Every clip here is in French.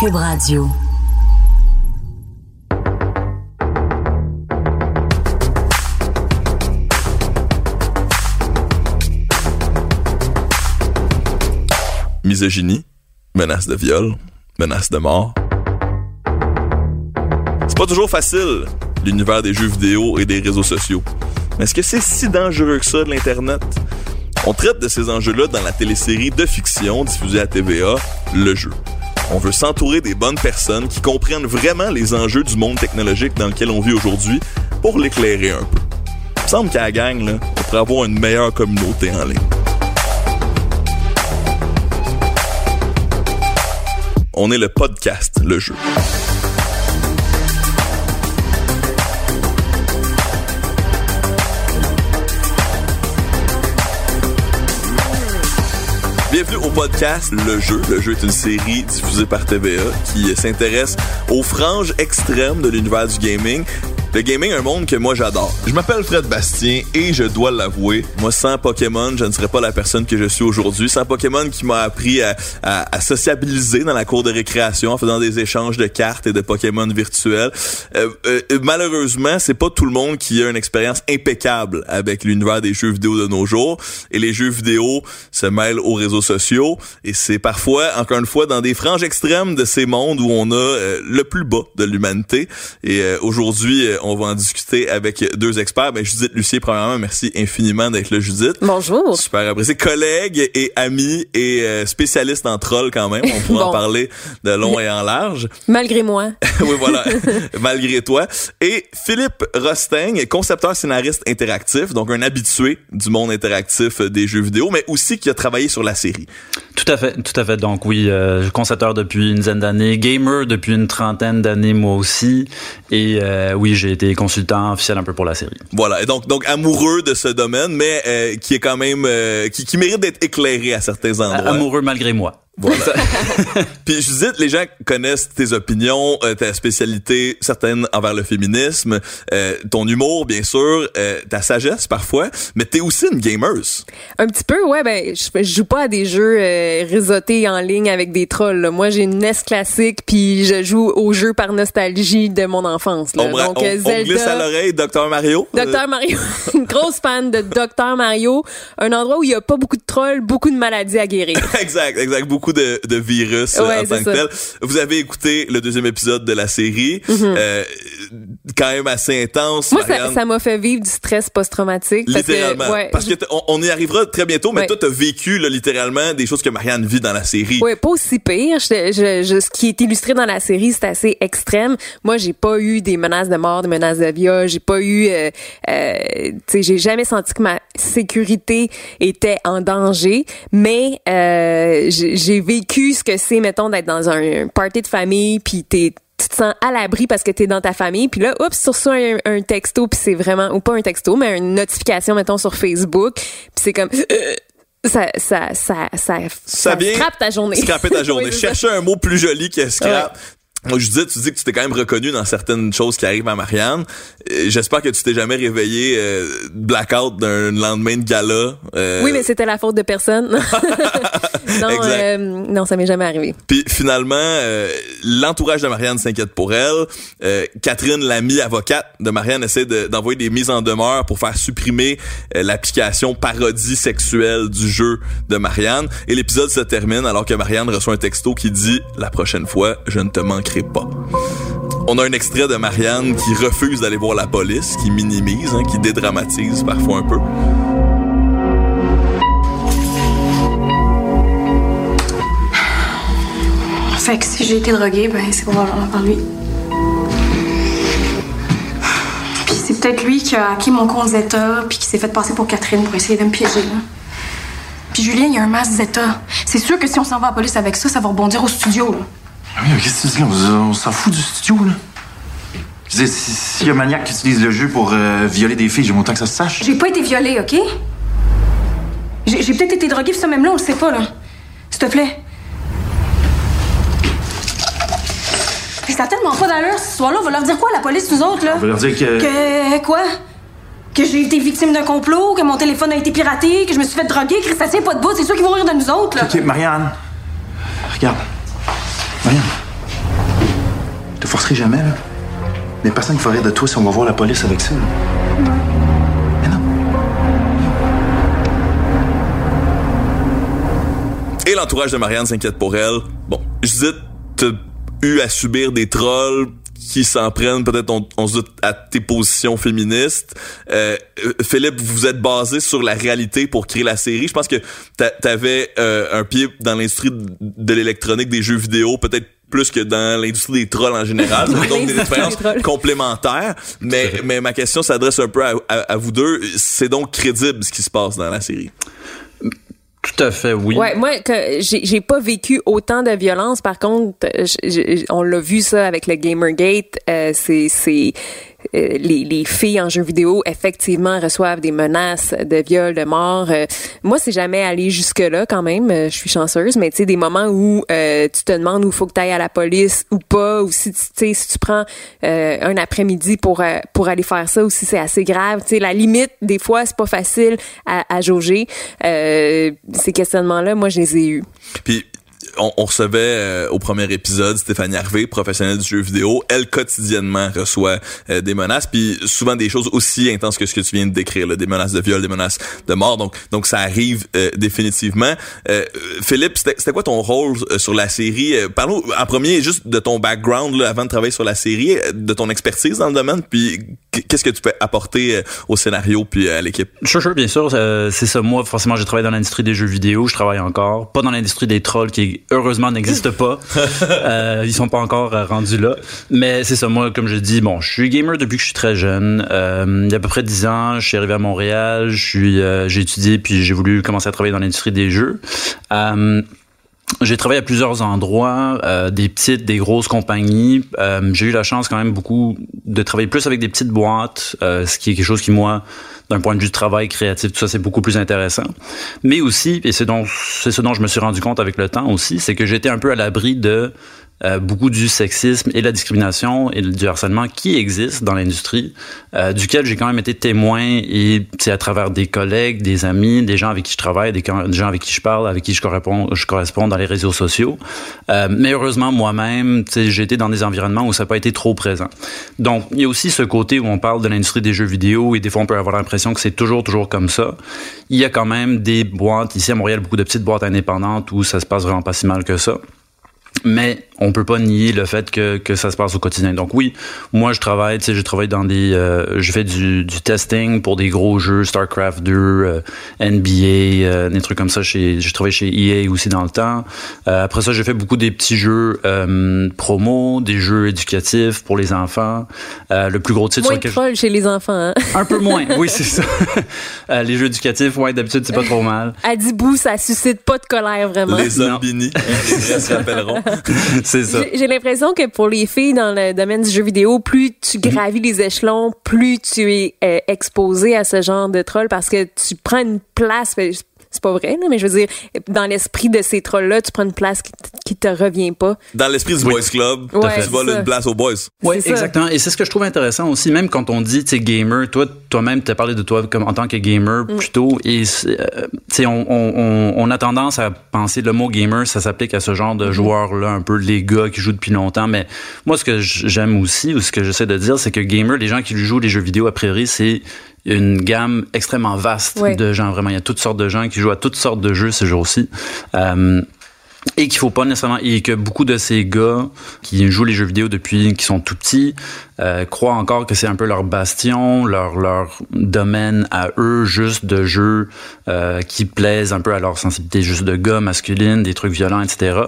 Cube Radio. misogynie, menace de viol, menace de mort. C'est pas toujours facile, l'univers des jeux vidéo et des réseaux sociaux. Mais est-ce que c'est si dangereux que ça l'Internet? On traite de ces enjeux-là dans la télésérie de fiction diffusée à TVA, Le Jeu. On veut s'entourer des bonnes personnes qui comprennent vraiment les enjeux du monde technologique dans lequel on vit aujourd'hui pour l'éclairer un peu. Il semble qu'à la gang, on pourrait avoir une meilleure communauté en ligne. On est le podcast, le jeu. Au podcast Le Jeu. Le Jeu est une série diffusée par TVA qui s'intéresse aux franges extrêmes de l'univers du gaming. Le gaming est un monde que moi j'adore. Je m'appelle Fred Bastien et je dois l'avouer, moi sans Pokémon, je ne serais pas la personne que je suis aujourd'hui. Sans Pokémon qui m'a appris à, à- à sociabiliser dans la cour de récréation en faisant des échanges de cartes et de Pokémon virtuels. Euh, euh, malheureusement, c'est pas tout le monde qui a une expérience impeccable avec l'univers des jeux vidéo de nos jours. Et les jeux vidéo se mêlent aux réseaux sociaux. Et c'est parfois, encore une fois, dans des franges extrêmes de ces mondes où on a euh, le plus bas de l'humanité. Et euh, aujourd'hui, euh, on va en discuter avec deux experts. Ben, Judith Lucier, premièrement, merci infiniment d'être là, Judith. Bonjour. Super apprécié. Collègue et ami et euh, spécialiste en troll quand même. On pourra en parler de long et en large. Malgré moi. oui, voilà. Malgré toi. Et Philippe Rosting, concepteur scénariste interactif, donc un habitué du monde interactif des jeux vidéo, mais aussi qui a travaillé sur la série. Tout à fait, tout à fait. Donc oui, euh, concepteur depuis une dizaine d'années, gamer depuis une trentaine d'années moi aussi, et euh, oui, j'ai été consultant officiel un peu pour la série. Voilà. Et donc, donc amoureux de ce domaine, mais euh, qui est quand même, euh, qui, qui mérite d'être éclairé à certains endroits. Amoureux malgré moi. Voilà. Puis Judith, les gens connaissent tes opinions, euh, ta spécialité certaines envers le féminisme, euh, ton humour bien sûr, euh, ta sagesse parfois, mais t'es aussi une gameuse. Un petit peu, ouais, ben, je, je joue pas à des jeux réseautés en ligne avec des trolls. là. Moi, j'ai une NES classique, puis je joue aux jeux par nostalgie de mon enfance. Là. On, Donc, on- euh, on glisse à Zelda, l'oreille Dr Mario. Docteur Mario, une grosse fan de Docteur Mario, un endroit où il y a pas beaucoup de trolls, beaucoup de maladies à guérir. exact, exact. Beaucoup de, de virus euh, Ouais, en tant que ça. tel. Vous avez écouté le deuxième épisode de la série, euh, quand même assez intense. Mhm. Moi, ça- Marianne. ça m'a fait vivre du stress post-traumatique. parce que, Littéralement. ouais, Parce que on, on y arrivera très bientôt, mais Ouais. toi, t'as vécu là, littéralement des choses que Marianne vit dans la série. Ouais, pas aussi pire. Je, je, je- ce qui est illustré dans la série, c'est assez extrême. Moi, j'ai pas eu des menaces de mort, des menaces de viol. J'ai pas eu, euh, euh, tu sais, j'ai jamais senti que ma sécurité était en danger. Mais euh, j'ai j'ai vécu ce que c'est, mettons, d'être dans un, party de famille, puis t'es tu te sens à l'abri parce que t'es dans ta famille puis là oups tu reçois un, un texto puis c'est vraiment ou pas un texto mais une notification mettons sur Facebook puis c'est comme euh, ça ça ça ça ça vient scrape ta journée. Scraper ta journée. Oui, ça. Chercher un mot plus joli que scrap. Moi, je dis, tu dis que tu t'es quand même reconnu dans certaines choses qui arrivent à Marianne. Euh, J'espère que tu t'es jamais réveillé euh, blackout d'un lendemain de gala. euh, Oui, mais c'était la faute de personne. non, euh, non, ça m'est jamais arrivé. Puis finalement, euh, l'entourage de Marianne s'inquiète pour elle. Euh, Catherine, l'amie avocate de Marianne, essaie de- d'envoyer des mises en demeure pour faire supprimer l'application parodie sexuelle du jeu de Marianne. Et l'épisode se termine alors que Marianne reçoit un texto qui dit « La prochaine fois, je ne te manquerai pas ». On a un extrait de Marianne qui refuse d'aller voir la police, qui minimise, hein, qui dédramatise parfois un peu. Fait que si j'ai été droguée, ben c'est probablement par lui. Puis c'est peut-être lui qui a hacké mon compte Zeta, puis qui s'est fait passer pour Catherine pour essayer de me piéger. là. Puis Julien, il y a un masque Zeta. C'est sûr que si on s'en va à la police avec ça, ça va rebondir au studio. là. Ah oui, mais qu'est-ce que tu dis? Là? On, on s'en fout du studio, là. Je veux dire, si- S'il y a un maniaque qui utilise le jeu pour euh, violer des filles, j'aime autant que ça se sache. J'ai pas été violée, OK? J'ai j'ai peut-être été droguée, ça même là, on le sait pas, là. S'il te plaît. Mais ça a tellement pas d'allure, cette histoire-là. On va leur dire quoi, la police, nous autres, là? On va leur dire que. Que quoi? Que j'ai été victime d'un complot, que mon téléphone a été piraté, que je me suis fait droguer, que ça tient pas de bout. C'est sûr qu'ils vont rire de nous autres, là. Ok, Marianne. Regarde. Te forcerai jamais, là. Mais personne ne va rire de toi si on va voir la police avec ça, là. Mais non. Et l'entourage de Marianne s'inquiète pour elle. Bon, Judith, t'as eu à subir des trolls qui s'en prennent, peut-être on, on se doute, à tes positions féministes. Euh, euh, Philippe, vous êtes basé sur la réalité pour créer la série. Je pense que t'a- t'avais euh, un pied dans l'industrie de l'électronique, des jeux vidéo, peut-être plus que dans l'industrie des trolls en général. Donc des expériences complémentaires. Mais, mais ma question s'adresse un peu à, à- à vous deux. C'est donc crédible ce qui se passe dans la série? Tout à fait, oui. Ouais, moi, que j'ai pas vécu autant de violence. Par contre, j- j- on l'a vu ça avec le Gamergate. Euh, c'est c'est les, les filles en jeu vidéo effectivement reçoivent des menaces de viol, de mort. Euh, moi, c'est jamais allé jusque là quand même. Euh, Je suis chanceuse, mais tu sais des moments où euh, tu te demandes où faut que tu ailles à la police ou pas, ou si tu si tu prends euh, un après-midi pour euh, pour aller faire ça, ou si c'est assez grave. Tu sais la limite des fois c'est pas facile à, à jauger. Euh, ces questionnements-là, moi, je les ai eus. On, on recevait euh, au premier épisode Stéphanie Harvey, professionnelle du jeu vidéo. Elle quotidiennement reçoit euh, des menaces, puis souvent des choses aussi intenses que ce que tu viens de décrire, des menaces de viol, des menaces de mort. Donc, donc ça arrive euh, définitivement. Philippe, c'était quoi ton rôle sur la série? Parlons en premier juste de ton background avant de travailler sur la série, de ton expertise dans le domaine, puis qu'est-ce que tu peux apporter euh, au scénario puis euh, à l'équipe? Sure, sure, bien sûr. euh, c'est ça. Moi, forcément, j'ai travaillé dans l'industrie des jeux vidéo. Je travaille encore. Pas dans l'industrie des trolls qui, heureusement, n'existe pas. euh, ils sont pas encore rendus là. Mais c'est ça. Moi, comme je dis, bon, je suis gamer depuis que je suis très jeune. Euh, il y a à peu près 10 ans, je suis arrivé à Montréal. Je suis, euh, j'ai étudié puis j'ai voulu commencer à travailler dans l'industrie des jeux. Euh, j'ai travaillé à plusieurs endroits, euh, des petites, des grosses compagnies. Euh, j'ai eu la chance quand même beaucoup de travailler plus avec des petites boîtes, euh, ce qui est quelque chose qui moi, d'un point de vue de travail créatif, tout ça c'est beaucoup plus intéressant. Mais aussi, et c'est c'est ce dont je me suis rendu compte avec le temps aussi, c'est que j'étais un peu à l'abri de euh, beaucoup du sexisme et la discrimination et du harcèlement qui existe dans l'industrie, euh, duquel j'ai quand même été témoin et c'est à travers des collègues, des amis, des gens avec qui je travaille, des, gens avec qui je parle, avec qui je corresponds, je corresponds dans les réseaux sociaux. Euh, mais heureusement, moi-même, été dans des environnements où ça n'a pas été trop présent. Donc, il y a aussi ce côté où on parle de l'industrie des jeux vidéo et des fois on peut avoir l'impression que c'est toujours, toujours comme ça. Il y a quand même des boîtes, ici à Montréal, beaucoup de petites boîtes indépendantes où ça se passe vraiment pas si mal que ça mais on peut pas nier le fait que, que ça se passe au quotidien. Donc oui, moi je travaille, tu sais, je travaille dans des, euh, je fais du, du testing pour des gros jeux, Starcraft 2, euh, NBA, euh, des trucs comme ça. Chez, je travaille chez EA aussi dans le temps. Euh, après ça, j'ai fait beaucoup des petits jeux euh, promo, des jeux éducatifs pour les enfants. Euh, le plus gros titre Moins sur de lequel je- chez les enfants. Hein? un peu moins, oui c'est ça. Euh, les jeux éducatifs, ouais, d'habitude c'est pas trop mal. À Dibou, ça suscite pas de colère vraiment. Les zombini, les vrais se rappelleront. c'est ça. J'ai l'impression que pour les filles dans le domaine du jeu vidéo, plus tu gravis les échelons, plus tu es euh, exposé à ce genre de troll parce que tu prends une place. C'est pas vrai, là, mais je veux dire, dans l'esprit de ces trolls-là, tu prends une place qui, te revient pas. Dans l'esprit du Oui. boys club, Ouais, tu voles une place aux boys. Oui, exactement. Et c'est ce que je trouve intéressant aussi, même quand on dit, tu sais, gamer, toi, toi-même, tu as parlé de toi comme en tant que gamer Mm. plutôt. Et, euh, tu sais, on, on, on, on a tendance à penser le mot gamer, ça s'applique à ce genre Mm-hmm. de joueurs-là, un peu les gars qui jouent depuis longtemps. Mais moi, ce que j'aime aussi, ou ce que j'essaie de dire, c'est que gamer, les gens qui jouent les jeux vidéo, a priori, c'est une gamme extrêmement vaste Ouais. de gens. Vraiment, il y a toutes sortes de gens qui jouent à toutes sortes de jeux ces jours-ci. Euh, et qu'il faut pas nécessairement et que beaucoup de ces gars qui jouent les jeux vidéo depuis qu'ils sont tout petits euh, croient encore que c'est un peu leur bastion, leur leur domaine à eux juste de jeux euh, qui plaisent un peu à leur sensibilité juste de gars masculines, des trucs violents, etc.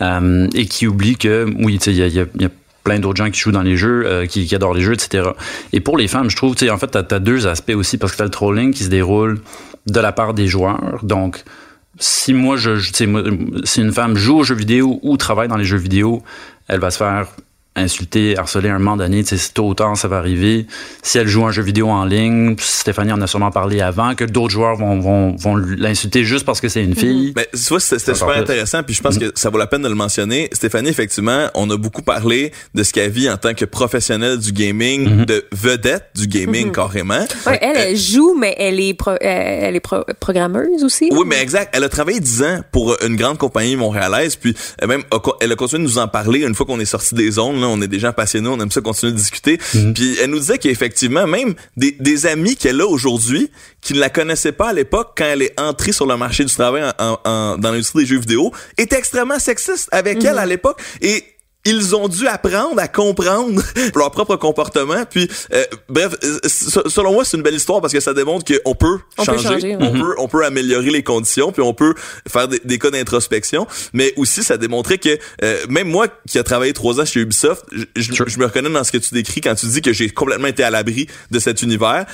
Euh, et qui oublient que oui, tu sais, il y a, y a- il y a plein d'autres gens qui jouent dans les jeux, euh, qui, adorent les jeux, etc. Et pour les femmes, je trouve, tu sais, en fait, t'as as deux aspects aussi parce que t'as le trolling qui se déroule de la part des joueurs, donc si moi, je, je tu moi, si une femme joue aux jeux vidéo ou travaille dans les jeux vidéo, elle va se faire insulter, harceler un moment donné, tu sais, c'est tôt ou tard, ça va arriver. Si elle joue un jeu vidéo en ligne, Stéphanie en a sûrement parlé avant, que d'autres joueurs vont, vont, vont l'insulter juste parce que c'est une fille. Ben, tu vois, c'était super plus. intéressant, puis je pense que ça vaut la peine de le mentionner. Stéphanie, effectivement, on a beaucoup parlé de ce qu'elle vit en tant que professionnelle du gaming, de vedette du gaming carrément. Ouais, elle, Euh, elle joue, mais elle est, pro- euh, elle est pro- programmeuse aussi. Oui, mais exact. Elle a travaillé 10 ans pour une grande compagnie montréalaise, puis elle même a co- elle a continué de nous en parler une fois qu'on est sorti des zones. Là, on est des gens passionnés, on aime ça continuer de discuter. Puis elle nous disait qu'effectivement, même des, des amis qu'elle a aujourd'hui, qui ne la connaissaient pas à l'époque quand elle est entrée sur le marché du travail en- en- en- dans l'industrie des jeux vidéo, étaient extrêmement sexistes avec elle à l'époque. Et ils ont dû apprendre à comprendre leur propre comportement. Puis, euh, bref, euh, selon moi, c'est une belle histoire parce que ça démontre qu'on peut On peut changer, changer, ouais. on peut, on peut améliorer les conditions, puis on peut faire des, des cas d'introspection. Mais aussi, ça démontrait que euh, même moi, qui a travaillé trois ans chez Ubisoft, je, me reconnais dans ce que tu décris quand tu dis que j'ai complètement été à l'abri de cet univers.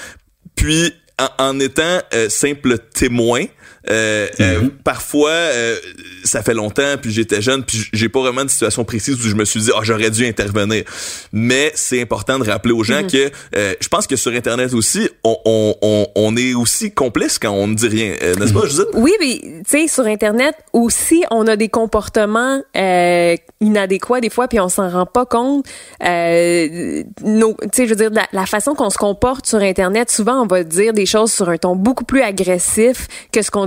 Puis, en, en étant euh, simple témoin, euh, euh, parfois euh, ça fait longtemps puis j'étais jeune puis j'ai pas vraiment de situation précise où je me suis dit ah j'aurais dû intervenir. Mais c'est important de rappeler aux gens que euh, je pense que sur internet aussi on, on, on, on est aussi complice quand on ne dit rien euh, n'est-ce pas Judith? Oui, mais tu sais, sur Internet aussi, on a des comportements euh, inadéquats des fois, puis on s'en rend pas compte. Euh, nos- tu sais, je veux dire, la, la façon qu'on se comporte sur Internet, souvent, on va dire des choses sur un ton beaucoup plus agressif que ce qu'on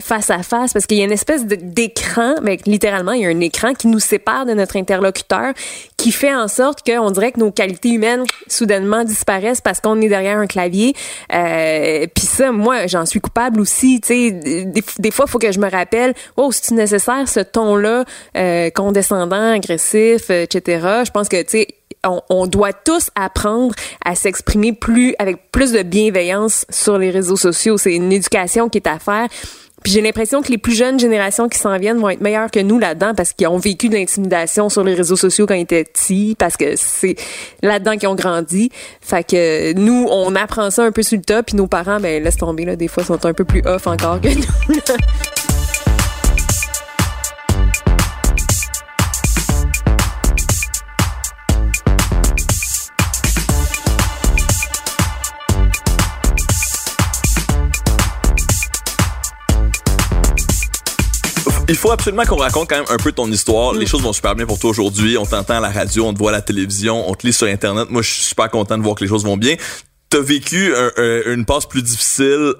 face à face, parce qu'il y a une espèce d'écran, mais littéralement, il y a un écran qui nous sépare de notre interlocuteur, qui fait en sorte qu'on dirait que nos qualités humaines soudainement disparaissent parce qu'on est derrière un clavier. Euh, Puis ça, moi, j'en suis coupable aussi. Des, fois, il faut que je me rappelle, oh, c'est nécessaire ce ton-là, euh, condescendant, agressif, etc. Je pense que tu. On, on doit tous apprendre à s'exprimer plus avec plus de bienveillance sur les réseaux sociaux. C'est une éducation qui est à faire. Puis j'ai l'impression que les plus jeunes générations qui s'en viennent vont être meilleures que nous là-dedans parce qu'ils ont vécu de l'intimidation sur les réseaux sociaux quand ils étaient petits, parce que c'est là-dedans qu'ils ont grandi. Fait que nous, on apprend ça un peu sur le tas, puis nos parents, ben laisse tomber là, des fois sont un peu plus off encore que nous. Il faut absolument qu'on raconte quand même un peu ton histoire. Les choses vont super bien pour toi aujourd'hui. On t'entend à la radio, on te voit à la télévision, on te lit sur Internet. Moi, je suis super content de voir que les choses vont bien. T'as vécu un- un- une passe plus difficile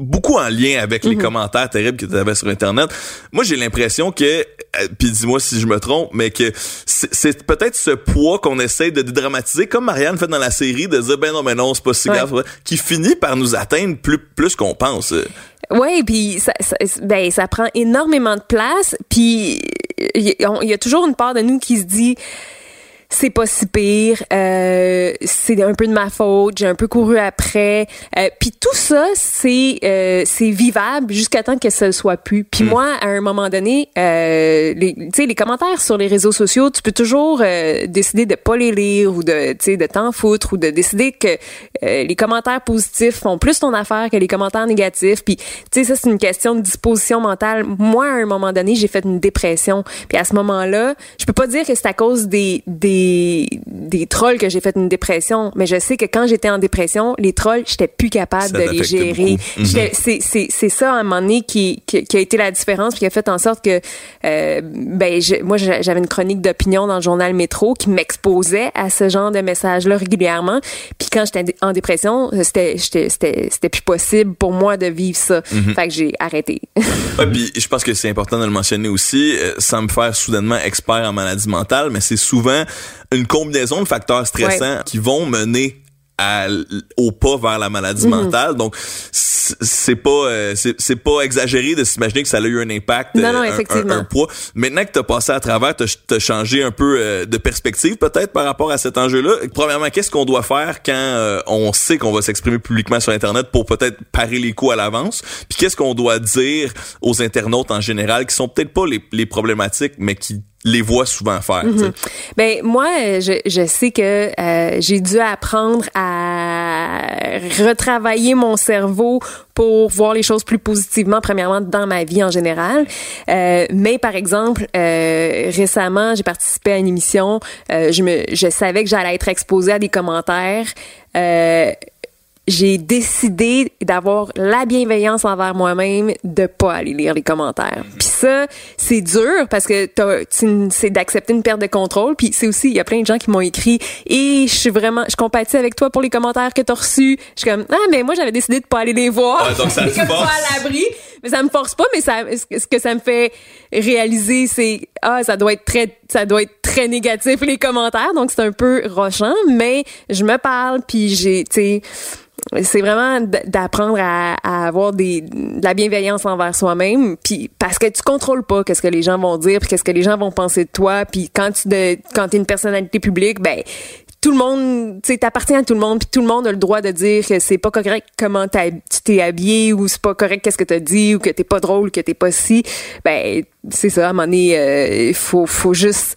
beaucoup en lien avec les commentaires terribles que tu avais sur internet. Moi, j'ai l'impression que euh, puis dis-moi si je me trompe, mais que c'est peut-être ce poids qu'on essaie de dédramatiser comme Marianne fait dans la série de dire ben non mais non, c'est pas si Ouais. grave qui finit par nous atteindre plus plus qu'on pense. Oui, puis ça, ben, ça prend énormément de place. Puis il y, on- il y a toujours une part de nous qui se dit c'est pas si pire, euh, c'est un peu de ma faute, j'ai un peu couru après. Euh, puis tout ça, c'est euh, c'est vivable jusqu'à temps que ça le soit plus. Puis moi, à un moment donné, euh, les, tu sais, les commentaires sur les réseaux sociaux, tu peux toujours euh, décider de pas les lire ou de, tu sais, de t'en foutre ou de décider que euh, les commentaires positifs font plus ton affaire que les commentaires négatifs. Puis, tu sais, ça c'est une question de disposition mentale. Moi, à un moment donné, j'ai fait une dépression. Puis à ce moment-là, je peux pas dire que c'est à cause des des des trolls que j'ai fait une dépression, mais je sais que quand j'étais en dépression, les trolls, j'étais plus capable Ça de les gérer. Mhm. C'est ça à un moment donné qui qui, qui a été la différence puis qui a fait en sorte que euh, ben je- moi j'a- j'avais une chronique d'opinion dans le journal Métro qui m'exposait à ce genre de messages là régulièrement. Puis quand j'étais en dépression, c'était plus possible pour moi de vivre ça. Mhm. Fait que j'ai arrêté. Puis je pense que c'est important de le mentionner aussi, euh, sans me faire soudainement expert en maladie mentale, mais c'est souvent une combinaison de facteurs stressants qui vont mener à au pas vers la maladie Mhm. mentale. Donc c'est pas euh, c'est pas exagéré de s'imaginer que ça a eu un impact Non, non, euh, un- effectivement. un, un poids. Maintenant que tu as passé à travers, tu as changé un peu euh, de perspective peut-être par rapport à cet enjeu-là. Premièrement, qu'est-ce qu'on doit faire quand euh, on sait qu'on va s'exprimer publiquement sur internet pour peut-être parer les coups à l'avance? Puis qu'est-ce qu'on doit dire aux internautes en général qui sont peut-être pas les, les problématiques mais qui les voient souvent faire. tu sais. Ben moi, je, je sais que euh, j'ai dû apprendre à à retravailler mon cerveau pour voir les choses plus positivement, premièrement dans ma vie en général. Euh, mais par exemple, euh, récemment, j'ai participé à une émission. Euh, je me, je savais que j'allais être exposée à des commentaires. Euh, j'ai décidé d'avoir la bienveillance envers moi-même de pas aller lire les commentaires. Puis ça, c'est dur parce que c'est d'accepter une perte de contrôle. Puis c'est aussi, il y a plein de gens qui m'ont écrit et je suis vraiment, je compatis avec toi pour les commentaires que t'as reçus. Je suis comme ah mais moi j'avais décidé de pas aller les voir. Ouais, donc ça Comme force. pas à l'abri. Mais ça me force pas, mais ça, ce que ça me fait réaliser, c'est ah ça doit être très, ça doit être très négatif les commentaires. Donc c'est un peu rochant, mais je me parle puis j'ai, tu sais c'est vraiment d'apprendre à, avoir des de la bienveillance envers soi-même puis parce que tu contrôles pas qu'est-ce que les gens vont dire puis qu'est-ce que les gens vont penser de toi puis quand tu de, quand t'es une personnalité publique ben tout le monde, tu sais, t'appartiens à tout le monde, puis tout le monde a le droit de dire que c'est pas correct comment tu t'es habillé ou c'est pas correct qu'est-ce que t'as dit ou que t'es pas drôle, que t'es pas si. Ben, c'est ça, à un moment donné, euh, il faut, faut juste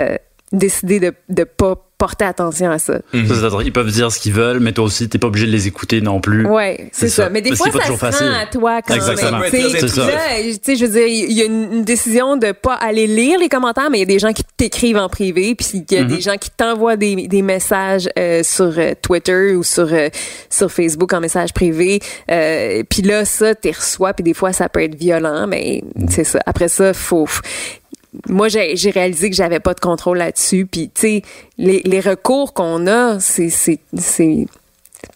euh, décider de, de pas porter attention à ça. Ça, c'est-à-dire, Ils peuvent dire ce qu'ils veulent, mais toi aussi, t'es pas obligé de les écouter non plus. Ouais, c'est ça. ça. Mais des Parce fois, ça se rend facile. à toi quand Exactement. même. Tu sais, C'est ça. là, tu sais, je veux dire, il y a une, une décision de pas aller lire les commentaires, mais il y a des gens qui t'écrivent en privé, puis il y a des gens qui t'envoient des, des messages euh, sur euh, Twitter ou sur euh, sur Facebook en message privé. Euh, puis là, ça, t'es reçois, puis des fois, ça peut être violent, mais c'est ça. Après ça, faut moi j'ai réalisé que j'avais pas de contrôle là-dessus puis tu sais les, les recours qu'on a c'est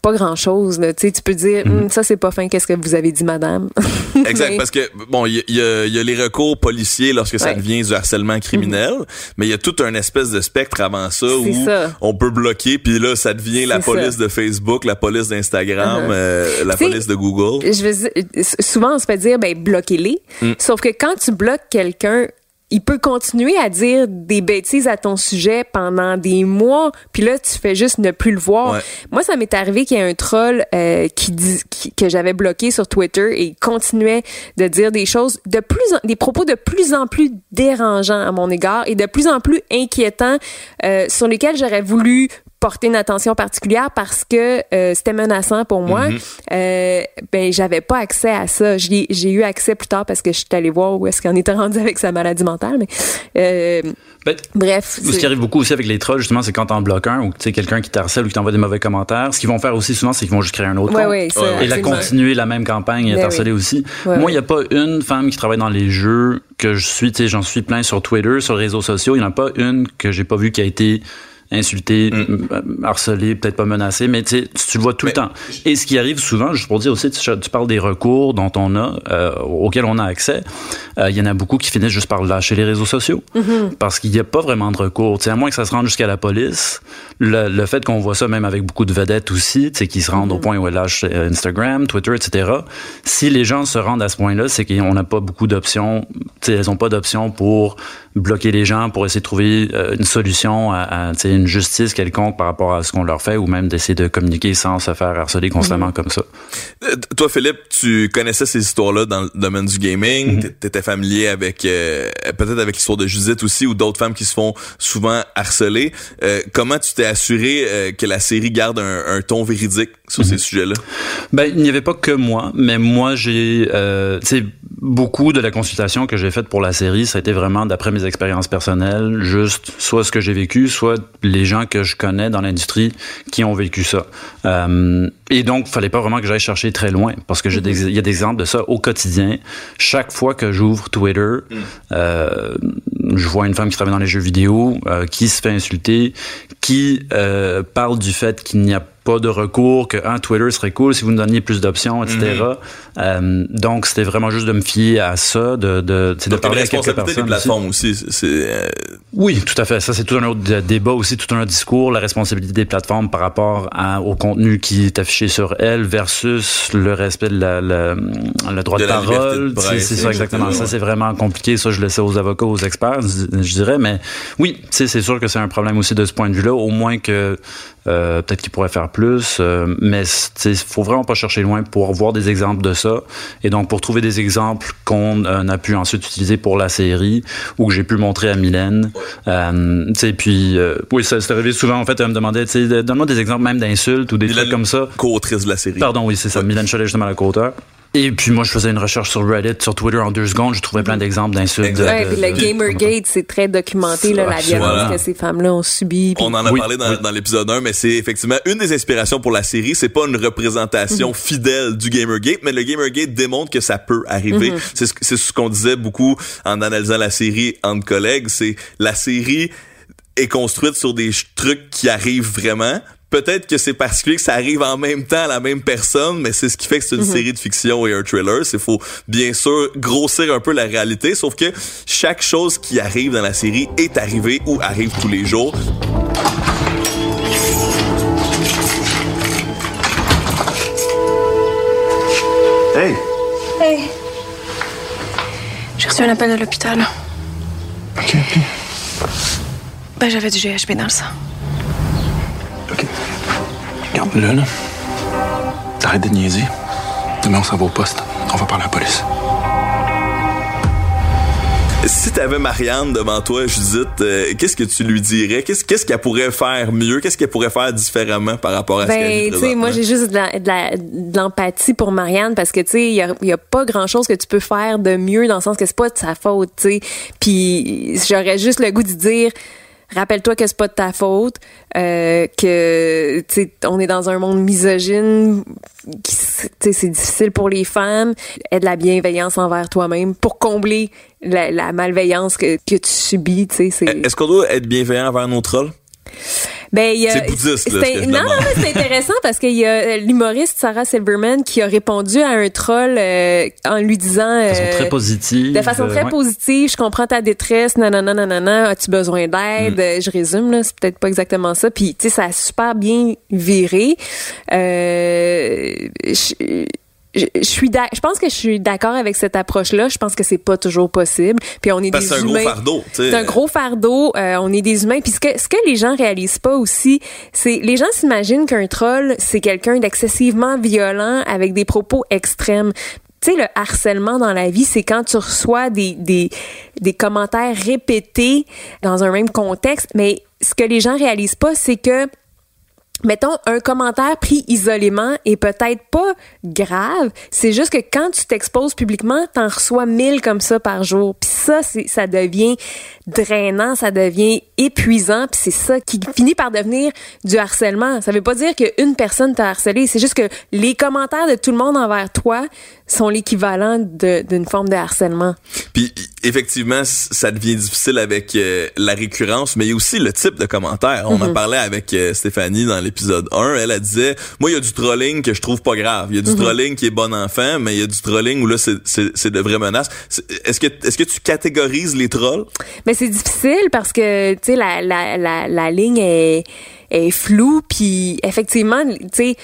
pas grand chose tu sais tu peux dire Mhm. Hum, ça c'est pas fin qu'est-ce que vous avez dit madame? Exact, Mais- parce que bon, il y, a- il y a, il y a les recours policiers lorsque ça Ouais. Mhm. devient du harcèlement criminel, mais il y a tout un espèce de spectre avant ça où ça. on peut bloquer, puis là ça devient la police ça. de Facebook, la police d'Instagram, Uh-huh. euh, la police de Google. je veux dire, souvent on se fait dire ben bloquez-les Mm. sauf que quand tu bloques quelqu'un il peut continuer à dire des bêtises à ton sujet pendant des mois, puis là tu fais juste ne plus le voir. Ouais. Moi, ça m'est arrivé qu'il y a un troll euh, qui dit qui- que j'avais bloqué sur Twitter et il continuait de dire des choses de plus en- des propos de plus en plus dérangeants à mon égard et de plus en plus inquiétants euh, sur lesquels j'aurais voulu porter une attention particulière parce que euh, c'était menaçant pour moi. Euh, ben j'avais pas accès à ça. J'ai eu accès plus tard parce que je suis allée voir où est-ce qu'on était rendu avec sa maladie mentale. Mais euh, Ben, bref, Ce qui arrive beaucoup aussi avec les trolls, justement, c'est quand t'en bloques un ou tu sais quelqu'un qui t'harcèle ou qui t'envoie des mauvais commentaires. Ce qu'ils vont faire aussi souvent, c'est qu'ils vont juste créer un autre Ouais, compte. ouais, ça, et la continuer la même campagne et Ben harceler aussi. Ouais, Moi, il n'y a pas une femme qui travaille dans les jeux que je suis, tu sais, j'en suis plein sur Twitter, sur les réseaux sociaux. Il n'y en a pas une que j'ai pas vue qui a été insultée, euh, harcelée, peut-être pas menacée, mais tu sais, tu le vois tout Mais- le temps. Et ce qui arrive souvent, juste pour dire aussi, tu, tu parles des recours dont on a, euh, auxquels on a accès, euh, il y en a beaucoup qui finissent juste par lâcher les réseaux sociaux. Parce qu'il n'y a pas vraiment de recours. Tu sais, à moins que ça se rende jusqu'à la police, le, le fait qu'on voit ça même avec beaucoup de vedettes aussi, tu sais, qui se rendent au point où elles lâchent euh, Instagram, Twitter, etc. Si les gens se rendent à ce point-là, c'est qu'on n'a pas beaucoup d'options. Tu sais, elles n'ont pas d'options pour bloquer les gens, pour essayer de trouver euh, une solution à, une justice quelconque par rapport à ce qu'on leur fait, ou même d'essayer de communiquer sans se faire harceler constamment comme ça. Euh, Toi, Philippe, tu connaissais ces histoires-là dans le domaine du gaming? Mhm. T- T'étais familier avec euh, peut-être avec l'histoire de Judith aussi ou d'autres femmes qui se font souvent harceler. Euh, comment tu t'es assuré que la série garde un, un ton véridique sur Mhm. ces sujets-là? Ben, il n'y avait pas que moi, mais moi, j'ai, beaucoup de la consultation que j'ai faite pour la série, ça a été vraiment d'après mes expériences personnelles, juste soit ce que j'ai vécu, soit les gens que je connais dans l'industrie qui ont vécu ça. Euh, et donc, fallait pas vraiment que j'aille chercher très loin, parce que des, il y a des exemples de ça au quotidien. Chaque fois que j'ouvre Twitter, euh, je vois une femme qui travaille dans les jeux vidéo, euh, qui se fait insulter, qui euh, parle du fait qu'il n'y a pas de recours, que un Twitter serait cool si vous nous donniez plus d'options, etc. Euh, donc c'était vraiment juste de me fier à ça, de de, de il parler à quelques des personnes. aussi. plateformes aussi. C'est- C'est euh, Oui, tout à fait. Ça, c'est tout un autre dé- débat aussi, tout un autre discours, la responsabilité des plateformes par rapport à- au contenu qui est affiché sur elles versus le respect de la, la- le droit De parole. C'est ça, exactement. Ça, c'est vraiment compliqué. Ça, je le sais aux avocats, aux experts, je dirais. Mais oui, c'est sûr que c'est un problème aussi de ce point de vue-là. Au moins que euh, peut-être qu'ils pourraient faire plus. euh, mais il faut vraiment pas chercher loin pour voir des exemples de ça. Et donc, pour trouver des exemples qu'on euh, a pu ensuite utiliser pour la série ou que j'ai pu montrer à Mylène, Euh, puis euh, oui, ça c'est arrivé souvent. En fait, elle me demandait, donne-moi des exemples même d'insultes ou des trucs comme ça. Co-autrice de la série. Pardon, oui, c'est ça. Mylène Cholet, justement, la co-auteur. Et puis moi, je faisais une recherche sur Reddit, sur Twitter en deux secondes. Je trouvais plein d'exemples d'insultes. de- Ouais, de- le Gamergate, c'est très documenté, là, la violence Voilà. que ces femmes-là ont subie. On en a Oui, parlé dans, oui. dans l'épisode 1, mais c'est effectivement une des inspirations pour la série. C'est pas une représentation fidèle du Gamergate, mais le Gamergate démontre que ça peut arriver. C'est ce, c'est ce qu'on disait beaucoup en analysant la série entre collègues. C'est la série est construite sur des trucs qui arrivent vraiment. Peut-être que c'est particulier que ça arrive en même temps à la même personne, mais c'est ce qui fait que c'est une série de fiction et un thriller. C'est faut bien sûr grossir un peu la réalité, sauf que chaque chose qui arrive dans la série est arrivée ou arrive tous les jours. Hey! Hey. J'ai reçu un appel de l'hôpital. OK, OK. Ben, j'avais du GHB dans le sang. OK. Regarde, là. T'arrêtes de niaiser. Demain, on s'en va au poste. On va parler à la police. Si t'avais Marianne devant toi, Judith, euh, qu'est-ce que tu lui dirais? Qu'est-ce qu'est-ce qu'elle pourrait faire mieux? Qu'est-ce qu'elle pourrait faire différemment par rapport à ce qu'elle Ben, vit tu sais, moi, j'ai juste de la- de la- de l'empathie pour Marianne parce que, tu sais, il y a, y a pas grand-chose que tu peux faire de mieux dans le sens que c'est pas de sa faute, tu sais. Puis, j'aurais juste le goût de dire, rappelle-toi que c'est pas de ta faute, euh, que, on est dans un monde misogyne, c'est difficile pour les femmes. Aie de la bienveillance envers toi-même pour combler la, la malveillance que, que tu subis, Est-ce qu'on doit être bienveillant envers nos trolls? Ben, il y a- C'est bouddhiste, là, c'est- non, non, mais c'est intéressant parce qu'il y a euh, l'humoriste Sarah Silverman qui a répondu à un troll euh, en lui disant De façon euh, très positive. de façon très euh, ouais. positive, je comprends ta détresse, nanana, nanana, as-tu besoin d'aide? Mm. Je résume, là, c'est peut-être pas exactement ça. Puis, tu sais, ça a super bien viré. Euh, je, je, je suis je pense que je suis d'accord avec cette approche-là. Je pense que c'est pas toujours possible. Puis on est Parce des c'est un gros humains. fardeau. C'est un gros fardeau. euh, on est des humains. Puis ce que, ce que les gens réalisent pas aussi, c'est les gens s'imaginent qu'un troll, c'est quelqu'un d'excessivement violent avec des propos extrêmes. Tu sais, le harcèlement dans la vie, c'est quand tu reçois des, des, des commentaires répétés dans un même contexte. Mais ce que les gens réalisent pas, c'est que mettons, un commentaire pris isolément est peut-être pas grave. C'est juste que quand tu t'exposes publiquement, t'en reçois mille comme ça par jour. Puis ça, c'est, ça devient drainant, ça devient épuisant. Puis c'est ça qui finit par devenir du harcèlement. Ça veut pas dire qu'une personne t'a harcelé. C'est juste que les commentaires de tout le monde envers toi sont l'équivalent de- d'une forme de harcèlement. Puis effectivement, ça devient difficile avec euh, la récurrence, mais il y a aussi le type de commentaire. On en parlait avec euh, Stéphanie dans l'épisode 1. Elle, elle disait, moi, il y a du trolling que je trouve pas grave. Il y a du trolling qui est bon enfant, mais il y a du trolling où là, c'est- de vraies menaces. Est-ce que, est-ce que tu catégorises les trolls? Mais c'est difficile parce que tu sais la, la, la, la ligne est, est floue puis effectivement tu sais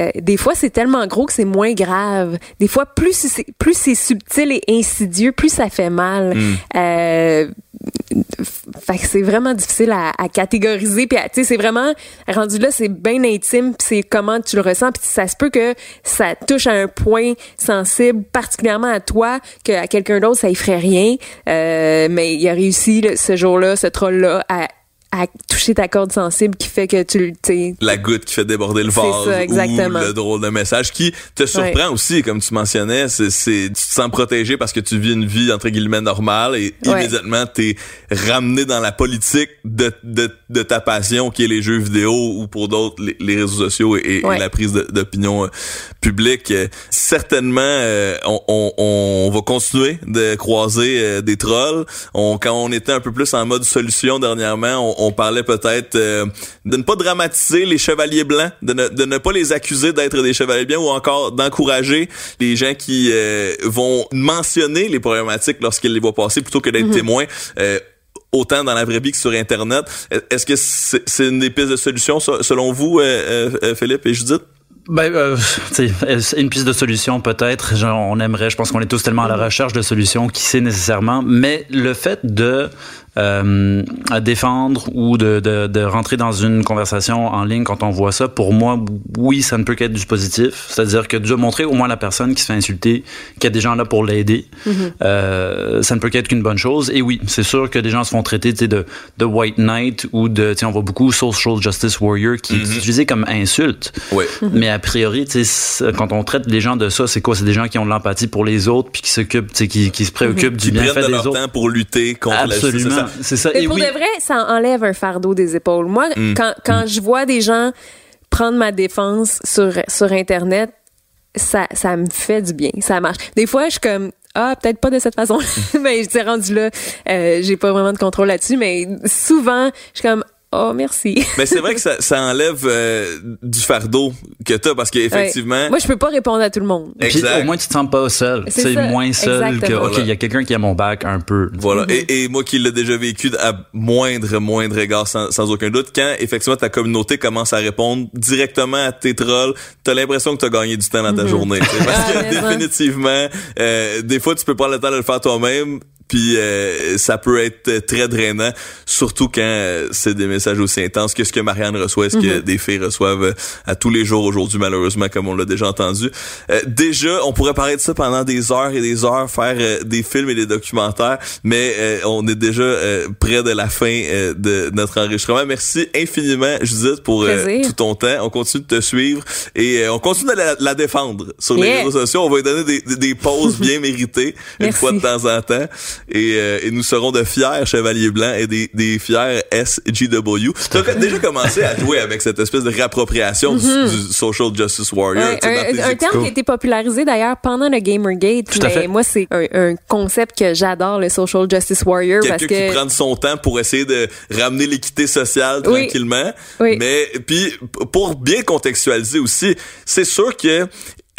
euh, des fois c'est tellement gros que c'est moins grave. Des fois plus c'est plus c'est subtil et insidieux, plus ça fait mal. Euh, fait que c'est vraiment difficile à, à catégoriser puis tu sais c'est vraiment rendu là c'est bien intime puis c'est comment tu le ressens puis ça se peut que ça touche à un point sensible particulièrement à toi que à quelqu'un d'autre ça y ferait rien Euh, mais il a réussi là, ce jour-là ce troll là à à toucher ta corde sensible qui fait que tu le- La goutte qui fait déborder le vase ça, exactement. ou le drôle de message qui te surprend Ouais. aussi, comme tu mentionnais, c'est, c'est tu te sens protégé parce que tu vis une vie entre guillemets normale et Ouais. immédiatement t'es ramené dans la politique de, de, de ta passion qui est les jeux vidéo ou pour d'autres les, les réseaux sociaux et, la prise d'opinion euh, publique. Euh, certainement, euh, on, on, on va continuer de croiser euh, des trolls. On, quand on était un peu plus en mode solution dernièrement, on, on parlait peut-être euh, de ne pas dramatiser les chevaliers blancs, de ne, de ne pas les accuser d'être des chevaliers blancs ou encore d'encourager les gens qui euh, vont mentionner les problématiques lorsqu'ils les voient passer plutôt que d'être témoins. euh, autant dans la vraie vie que sur Internet. Est-ce que c'est une des pistes de solution so- selon vous, euh, euh, Philippe et Judith? Ben, euh, tu sais, une piste de solution peut-être. On aimerait, je pense qu'on est tous tellement à la recherche de solutions, qui sait nécessairement. Mais le fait de euh, à défendre ou de, de, de, rentrer dans une conversation en ligne quand on voit ça, pour moi, oui, ça ne peut qu'être du positif. C'est-à-dire que de montrer au moins la personne qui se fait insulter qu'il y a des gens là pour l'aider, mm-hmm. euh, ça ne peut qu'être qu'une bonne chose. Et oui, c'est sûr que des gens se font traiter de, de white knight ou de, on voit beaucoup social justice warrior qui mm-hmm. est utilisé comme insulte. Oui. Mm-hmm. Mais a priori, quand on traite les gens de ça, c'est quoi? C'est des gens qui ont de l'empathie pour les autres puis qui s'occupent, qui, qui se préoccupent du bienfait des autres. temps pour lutter contre Absolument. la c'est ça. Mais pour de vrai, ça enlève un fardeau des épaules. Moi, mm. quand, quand je vois des gens prendre ma défense sur, sur Internet, ça, ça me fait du bien. Ça marche. Des fois, je suis comme, ah, peut-être pas de cette façon, mais je suis rendu là, euh, j'ai pas vraiment de contrôle là-dessus, mais souvent, je suis comme, Oh, merci. Mais c'est vrai que ça, ça enlève euh, du fardeau que t'as parce qu'effectivement. Moi, je peux pas répondre à tout le monde. Exact. au moins, tu te sens pas seul. C'est moins seul que, OK, il y a quelqu'un qui a mon bac un peu. Voilà. Et, et, moi qui l'ai déjà vécu à moindre, moindre égard, sans, sans aucun doute, quand effectivement ta communauté commence à répondre directement à tes trolls, t'as l'impression que t'as gagné du temps dans ta mm-hmm. journée. Parce que ah, définitivement, euh, des fois, tu peux pas le temps de le faire toi-même puis euh, ça peut être très drainant, surtout quand euh, c'est des messages aussi intenses que ce que Marianne reçoit, ce que mhm. des filles reçoivent euh, à tous les jours aujourd'hui, malheureusement, comme on l'a déjà entendu. déjà, on pourrait parler de ça pendant des heures et des heures, faire des films et des documentaires, mais on est déjà près de la fin de notre enregistrement. Merci infiniment, Judith, pour tout ton temps. On continue de te suivre et on continue de la, défendre sur les réseaux sociaux. On va lui donner des, des pauses bien méritées une fois de temps en temps et, euh, et, nous serons de fiers chevaliers blancs et des, des fiers SGW. Tu as déjà commencé à jouer avec cette espèce de réappropriation du, mm-hmm. social justice warrior. un, un terme qui a été popularisé d'ailleurs pendant le Gamergate. mais moi, c'est un, un, concept que j'adore, le social justice warrior. Quelqu'un que... qui prend son temps pour essayer de ramener l'équité sociale tranquillement. Oui. Mais puis pour bien contextualiser aussi, c'est sûr que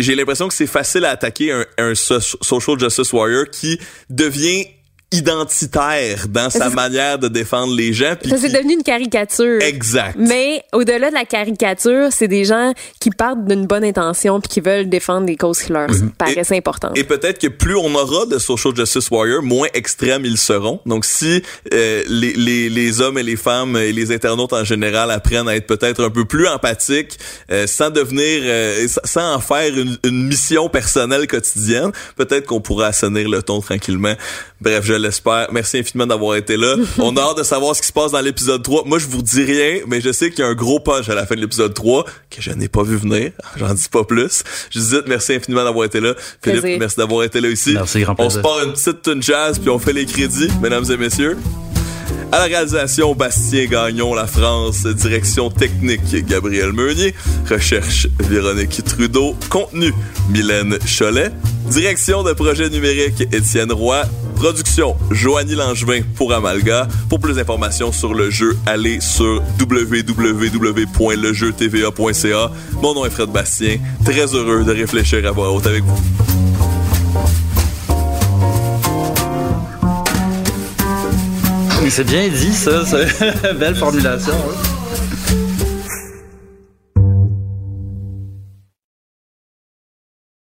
j'ai l'impression que c'est facile à attaquer un, un social justice warrior qui devient identitaire dans sa manière de défendre les gens. Ça c'est devenu une caricature. Exact. Mais au-delà de la caricature, c'est des gens qui partent d'une bonne intention puis qui veulent défendre des causes qui leur mhm. paraissent importantes. Et peut-être que plus on aura de social justice warriors, moins extrêmes ils seront. Donc si euh, les, les, les, hommes et les femmes et les internautes en général apprennent à être peut-être un peu plus empathiques, euh, sans devenir, euh, sans en faire une, une mission personnelle quotidienne, peut-être qu'on pourra assainir le ton tranquillement. Bref, je l'espère. Merci infiniment d'avoir été là. On a hâte de savoir ce qui se passe dans l'épisode 3. Moi, je vous dis rien, mais je sais qu'il y a un gros punch à la fin de l'épisode 3 que je n'ai pas vu venir. J'en dis pas plus. Je vous dis merci infiniment d'avoir été là. Philippe, merci d'avoir été là aussi. Merci, grand On se part une petite tune jazz puis on fait les crédits, mesdames et messieurs. À la réalisation, Bastien Gagnon, la France. Direction technique, Gabriel Meunier. Recherche, Véronique Trudeau. Contenu, Mylène Cholet. Direction de projet numérique, Étienne Roy. Production, Joanie Langevin pour Amalga. Pour plus d'informations sur le jeu, allez sur www.lejeutva.ca. Mon nom est Fred Bastien. Très heureux de réfléchir à voix haute avec vous. C'est bien dit, ça. Belle formulation. Hein.